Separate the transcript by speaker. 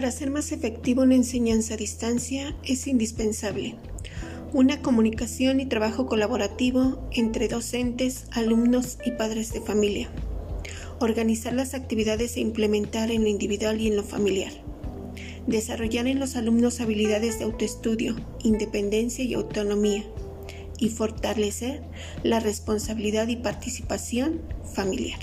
Speaker 1: Para ser más efectivo una enseñanza a distancia es indispensable una comunicación y trabajo colaborativo entre docentes, alumnos y padres de familia. Organizar las actividades e implementar en lo individual y en lo familiar. Desarrollar en los alumnos habilidades de autoestudio, independencia y autonomía. Y fortalecer la responsabilidad y participación familiar.